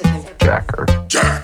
with him. Jacker. Jack.